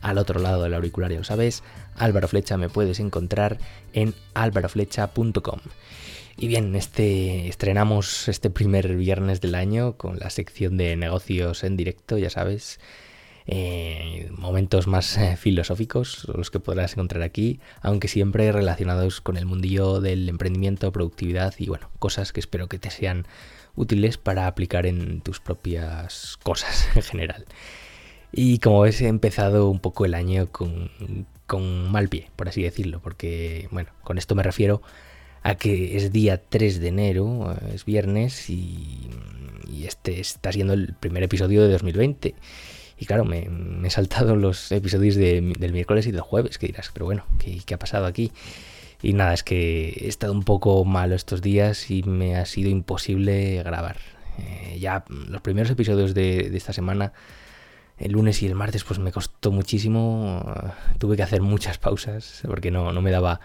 Al otro lado del auricular, ya sabes, Álvaro Flecha me puedes encontrar en álvaroflecha.com. Y bien, este estrenamos este primer viernes del año con la sección de negocios en directo, ya sabes eh, momentos más eh, filosóficos, los que podrás encontrar aquí, aunque siempre relacionados con el mundillo del emprendimiento, productividad y bueno, cosas que espero que te sean útiles para aplicar en tus propias cosas en general. Y como ves, he empezado un poco el año con, con mal pie, por así decirlo, porque, bueno, con esto me refiero a que es día 3 de enero, es viernes y, y este está siendo el primer episodio de 2020. Y claro, me, he saltado los episodios del miércoles y del jueves, que dirás, pero bueno, ¿qué, ha pasado aquí? Y nada, es que he estado un poco malo estos días y me ha sido imposible grabar. Eh, ya los primeros episodios de, esta semana, el lunes y el martes, pues me costó muchísimo. Tuve que hacer muchas pausas porque no, no me daba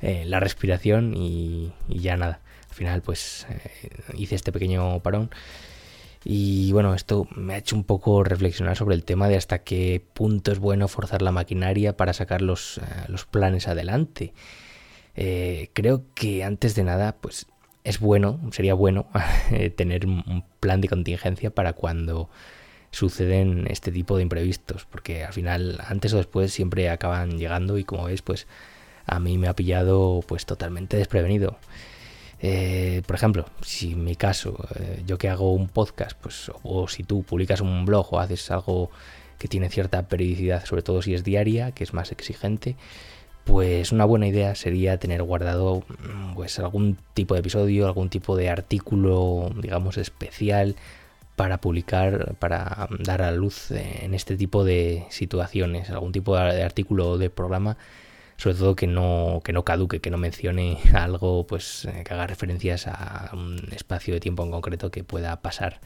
eh, la respiración y, ya nada. Al final, pues eh, hice este pequeño parón y bueno, esto me ha hecho un poco reflexionar sobre el tema de hasta qué punto es bueno forzar la maquinaria para sacar los, eh, planes adelante. Eh, creo que antes de nada, pues es bueno, sería bueno eh, tener un plan de contingencia para cuando suceden este tipo de imprevistos, porque al final, antes o después, siempre acaban llegando y como veis, pues a mí me ha pillado pues totalmente desprevenido. Eh, por ejemplo, si en mi caso, eh, yo que hago un podcast, pues, o si tú publicas un blog o haces algo que tiene cierta periodicidad, sobre todo si es diaria, que es más exigente, pues una buena idea sería tener guardado pues algún tipo de episodio, algún tipo de artículo, digamos, especial para publicar, para dar a luz en este tipo de situaciones, algún tipo de artículo de programa sobre todo que no, que no caduque, que no mencione algo pues eh, que haga referencias a un espacio de tiempo en concreto que pueda pasar.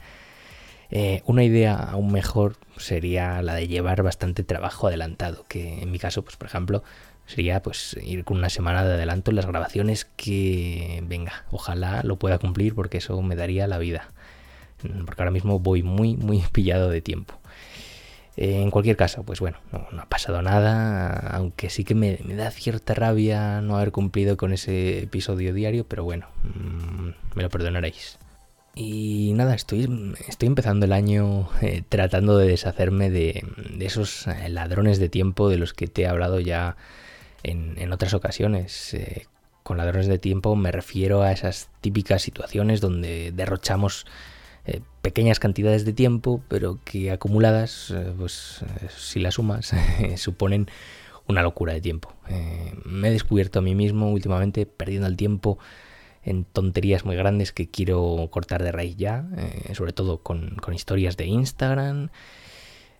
Eh, una idea aún mejor sería la de llevar bastante trabajo adelantado, que en mi caso, pues por ejemplo, sería pues ir con una semana de adelanto en las grabaciones que venga, ojalá lo pueda cumplir porque eso me daría la vida. Porque ahora mismo voy muy muy pillado de tiempo. Eh, en cualquier caso, pues bueno, no, ha pasado nada, aunque sí que me, da cierta rabia no haber cumplido con ese episodio diario, pero bueno, mm, me lo perdonaréis. Y nada, estoy, estoy empezando el año eh, tratando de deshacerme de, esos eh, ladrones de tiempo de los que te he hablado ya en, otras ocasiones. con ladrones de tiempo me refiero a esas típicas situaciones donde derrochamos eh, pequeñas cantidades de tiempo, pero que acumuladas, eh, pues eh, si las sumas, suponen una locura de tiempo. me he descubierto a mí mismo últimamente perdiendo el tiempo en tonterías muy grandes que quiero cortar de raíz ya, sobre todo con, historias de Instagram.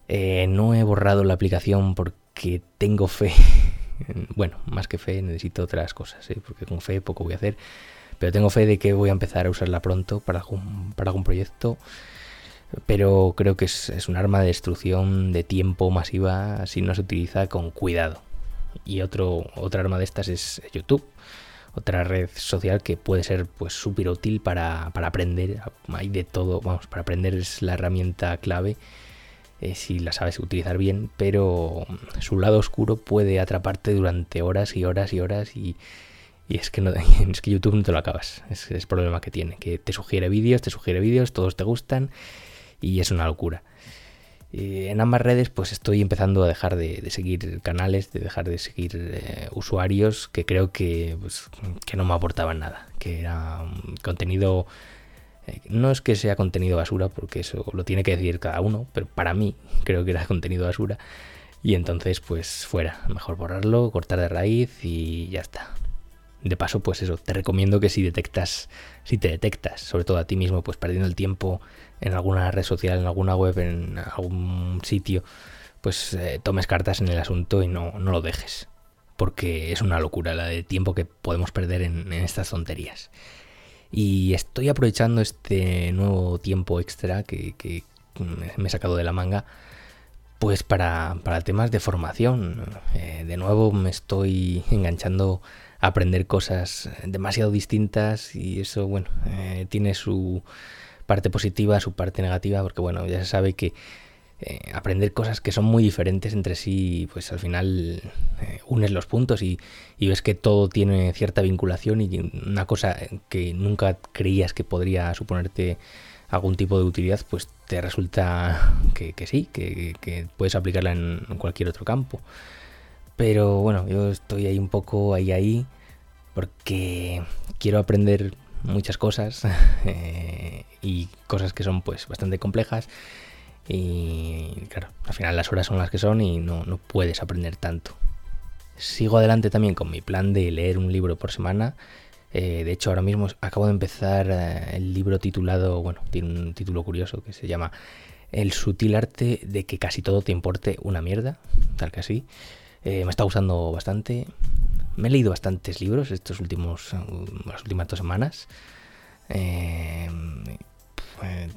no he borrado la aplicación porque tengo fe. bueno, más que fe, necesito otras cosas, porque con fe poco voy a hacer. Pero tengo fe de que voy a empezar a usarla pronto para algún, para proyecto. Pero creo que es, un arma de destrucción de tiempo masiva si no se utiliza con cuidado. Y otro, otra arma de estas es YouTube otra red social que puede ser pues súper útil para, aprender. Hay de todo, vamos, para aprender es la herramienta clave eh, si la sabes utilizar bien, pero su lado oscuro puede atraparte durante horas y horas y horas y, y es que, no, es que YouTube no te lo acabas. Es, el problema que tiene. Que te sugiere vídeos, te sugiere vídeos, todos te gustan y es una locura. en ambas redes pues estoy empezando a dejar de, seguir canales, de dejar de seguir eh, usuarios que creo que, pues, que no me aportaban nada. Que era contenido... Eh, no es que sea contenido basura, porque eso lo tiene que decir cada uno, pero para mí creo que era contenido basura. Y entonces pues fuera, mejor borrarlo, cortar de raíz y ya está de paso, pues eso, te recomiendo que si detectas, si te detectas, sobre todo a ti mismo, pues perdiendo el tiempo en alguna red social, en alguna web, en algún sitio, pues eh, tomes cartas en el asunto y no, no lo dejes. porque es una locura la de tiempo que podemos perder en, estas tonterías. Y estoy aprovechando este nuevo tiempo extra que, me he sacado de la manga, pues para, temas de formación. Eh, de nuevo me estoy enganchando aprender cosas demasiado distintas y eso, bueno, eh, tiene su parte positiva, su parte negativa, porque bueno, ya se sabe que eh, aprender cosas que son muy diferentes entre sí, pues al final eh, unes los puntos y, ves que todo tiene cierta vinculación y una cosa que nunca creías que podría suponerte algún tipo de utilidad, pues te resulta que, sí, que, puedes aplicarla en cualquier otro campo. Pero bueno, yo estoy ahí un poco ahí ahí porque quiero aprender muchas cosas eh, y cosas que son pues bastante complejas y claro, al final las horas son las que son y no, puedes aprender tanto. Sigo adelante también con mi plan de leer un libro por semana. Eh, de hecho, ahora mismo acabo de empezar eh, el libro titulado, bueno, tiene un título curioso que se llama El sutil arte de que casi todo te importe una mierda, tal que así. Eh, me está gustando bastante. Me he leído bastantes libros estos últimos, las últimas dos semanas. Eh,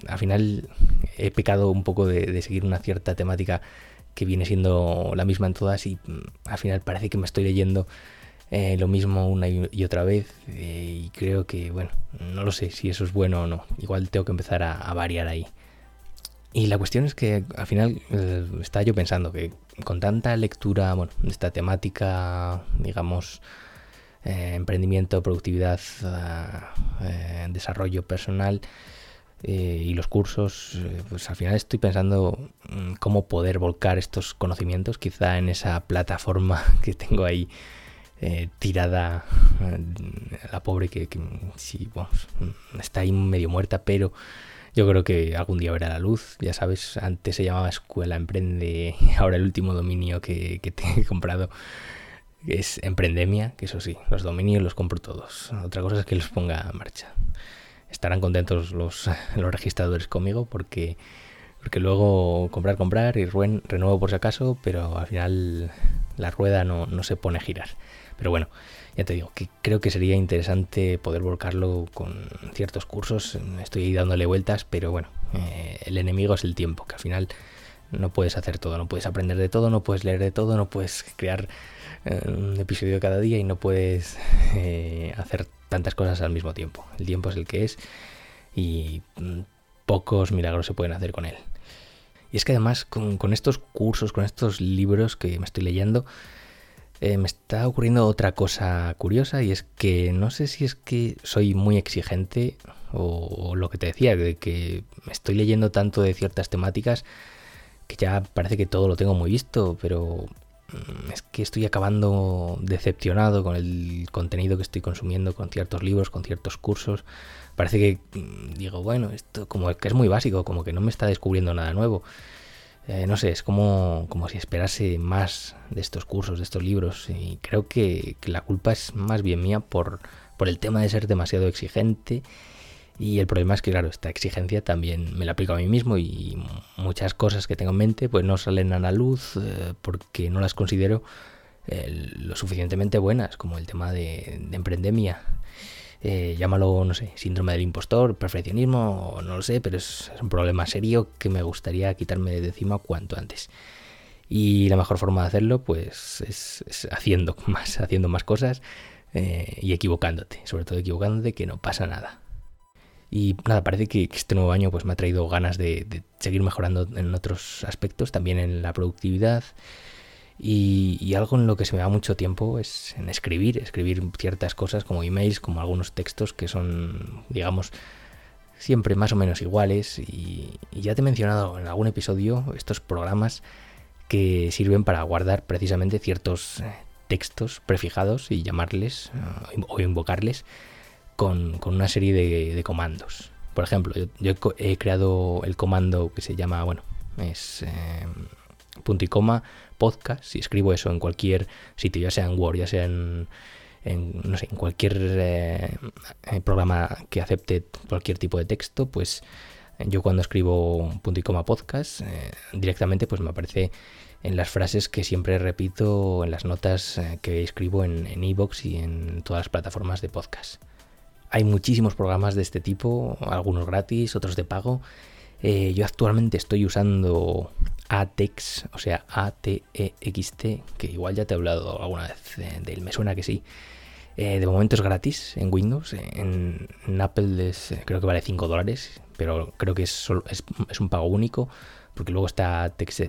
al final he pecado un poco de, seguir una cierta temática que viene siendo la misma en todas y mm, al final parece que me estoy leyendo eh, lo mismo una y, otra vez eh, y creo que, bueno, no lo sé si eso es bueno o no. Igual tengo que empezar a, variar ahí. Y la cuestión es que al final estaba yo pensando que con tanta lectura, bueno, de esta temática, digamos, emprendimiento, productividad, desarrollo personal, eh, y los cursos, eh, pues al final estoy pensando mm, cómo poder volcar estos conocimientos quizá en esa plataforma que tengo ahí eh, tirada, la pobre que, sí, mm, está ahí medio muerta, pero yo creo que algún día verá la luz. Ya sabes, antes se llamaba Escuela Emprende, ahora el último dominio que, que te he comprado es Emprendemia, que eso sí, los dominios los compro todos. Otra cosa es que los ponga en marcha estarán contentos los, los registradores conmigo porque, porque luego comprar, comprar y renuevo por si acaso, pero al final la rueda no, se pone a girar. Pero bueno, ya te digo que creo que sería interesante poder volcarlo con ciertos cursos. Estoy ahí dándole vueltas, pero bueno, eh, el enemigo es el tiempo, que al final no puedes hacer todo, no puedes aprender de todo, no puedes leer de todo, no puedes crear eh, un episodio cada día y no puedes eh, hacer tantas cosas al mismo tiempo. El tiempo es el que es y mm, pocos milagros se pueden hacer con él. Y es que además con, estos cursos, con estos libros que me estoy leyendo, eh, me está ocurriendo otra cosa curiosa y es que no sé si es que soy muy exigente o, lo que te decía, de que me estoy leyendo tanto de ciertas temáticas que ya parece que todo lo tengo muy visto, pero es que estoy acabando decepcionado con el contenido que estoy consumiendo, con ciertos libros, con ciertos cursos. Parece que mm, digo, bueno, esto como que es muy básico, como que no me está descubriendo nada nuevo. Eh, no sé, es como, como si esperase más de estos cursos, de estos libros. Y creo que, que la culpa es más bien mía por, por el tema de ser demasiado exigente y el problema es que, claro, esta exigencia también me la aplico a mí mismo y muchas cosas que tengo en mente pues no salen a la luz eh, porque no las considero eh, lo suficientemente buenas, como el tema de, emprendemia. Eh, llámalo, no sé, síndrome del impostor, perfeccionismo, no lo sé, pero es, un problema serio que me gustaría quitarme de encima cuanto antes. Y la mejor forma de hacerlo, pues, es, es haciendo más, haciendo más cosas y equivocándote, sobre todo equivocándote que no pasa nada. Y nada, parece que este nuevo año pues me ha traído ganas de, seguir mejorando en otros aspectos, también en la productividad. Y, algo en lo que se me da mucho tiempo es en escribir, escribir ciertas cosas como emails, como algunos textos que son, digamos, siempre más o menos iguales. Y, ya te he mencionado en algún episodio estos programas que sirven para guardar precisamente ciertos eh, textos prefijados y llamarles eh, o invocarles con, una serie de, comandos. Por ejemplo, yo, he creado el comando que se llama, bueno, es eh, punto y coma podcast. Si escribo eso en cualquier sitio, ya sea en Word, ya sea en, no sé, en cualquier eh, programa que acepte cualquier tipo de texto, pues yo cuando escribo punto y coma podcast, eh, directamente pues me aparece en las frases que siempre repito en las notas eh, que escribo en Evox y en todas las plataformas de podcast. Hay muchísimos programas de este tipo, algunos gratis, otros de pago. Eh, yo actualmente estoy usando ATEX, o sea, A-T-E-X-T, que igual ya te he hablado alguna vez de, él, me suena que sí. Eh, de momento es gratis en Windows, en, Apple creo que vale 5 dólares, pero creo que es, es un pago único porque luego está Text,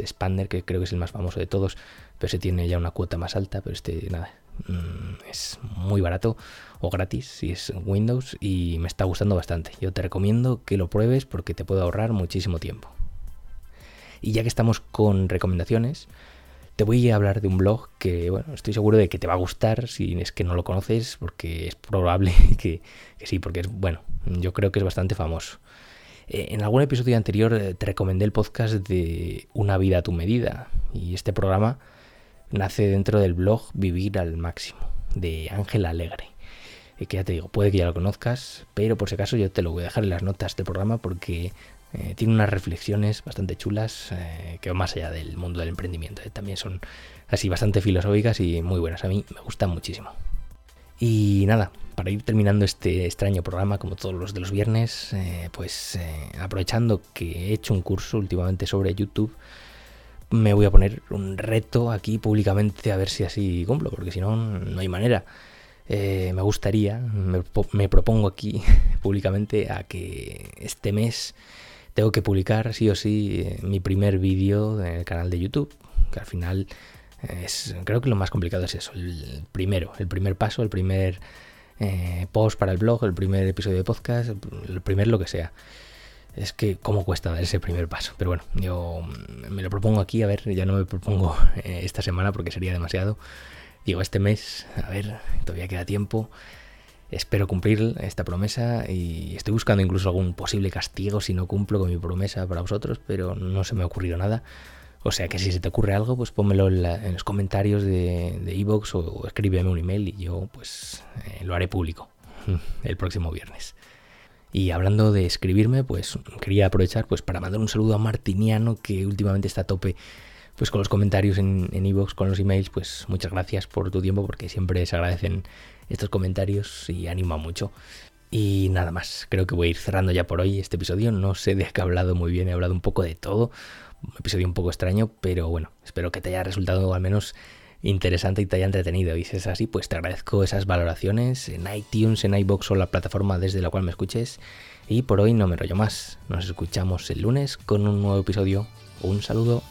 Expander, que creo que es el más famoso de todos, pero se tiene ya una cuota más alta, pero este nada, es muy barato o gratis si es Windows y me está gustando bastante. Yo te recomiendo que lo pruebes porque te puede ahorrar muchísimo tiempo. Y ya que estamos con recomendaciones, te voy a hablar de un blog que, bueno, estoy seguro de que te va a gustar si es que no lo conoces, porque es probable que, que sí, porque es, bueno, yo creo que es bastante famoso. Eh, en algún episodio anterior eh, te recomendé el podcast de Una vida a tu medida y este programa nace dentro del blog Vivir al máximo de Ángel Alegre. Eh, que ya te digo, puede que ya lo conozcas, pero por si acaso yo te lo voy a dejar en las notas del programa porque tiene unas reflexiones bastante chulas que van más allá del mundo del emprendimiento. También son así bastante filosóficas y muy buenas. A mí me gustan muchísimo. Y nada, para ir terminando este extraño programa, como todos los de los viernes, eh, pues eh, aprovechando que he hecho un curso últimamente sobre YouTube, me voy a poner un reto aquí públicamente a ver si así cumplo, porque si no, no hay manera. Eh, me gustaría, me, propongo aquí públicamente a que este mes tengo que publicar sí o sí mi primer vídeo en el canal de YouTube, que al final creo que lo más complicado es eso, el primero, el primer paso, el primer eh, post para el blog, el primer episodio de podcast, el primer lo que sea. Es que cómo cuesta dar ese primer paso. Pero bueno, yo me lo propongo aquí, a ver, ya no me propongo eh, esta semana porque sería demasiado. Digo, este mes, a ver, todavía queda tiempo. Espero cumplir esta promesa y estoy buscando incluso algún posible castigo si no cumplo con mi promesa para vosotros, pero no se me ha ocurrido nada. O sea que si se te ocurre algo, pues pónmelo en, los comentarios de Evox o, escríbeme un email y yo pues eh, lo haré público el próximo viernes. Y hablando de escribirme, pues quería aprovechar pues para mandar un saludo a Martiniano que últimamente está a tope pues con los comentarios en Evox, con los emails, pues muchas gracias por tu tiempo porque siempre se agradecen estos comentarios y anima mucho. Y nada más, creo que voy a ir cerrando ya por hoy este episodio. No sé de qué he hablado muy bien, he hablado un poco de todo un episodio un poco extraño, pero bueno, espero que te haya resultado al menos interesante y te haya entretenido. Y si es así, pues te agradezco esas valoraciones en iTunes, en iBox o la plataforma desde la cual me escuches. Y por hoy no me rollo más. Nos escuchamos el lunes con un nuevo episodio. Un saludo.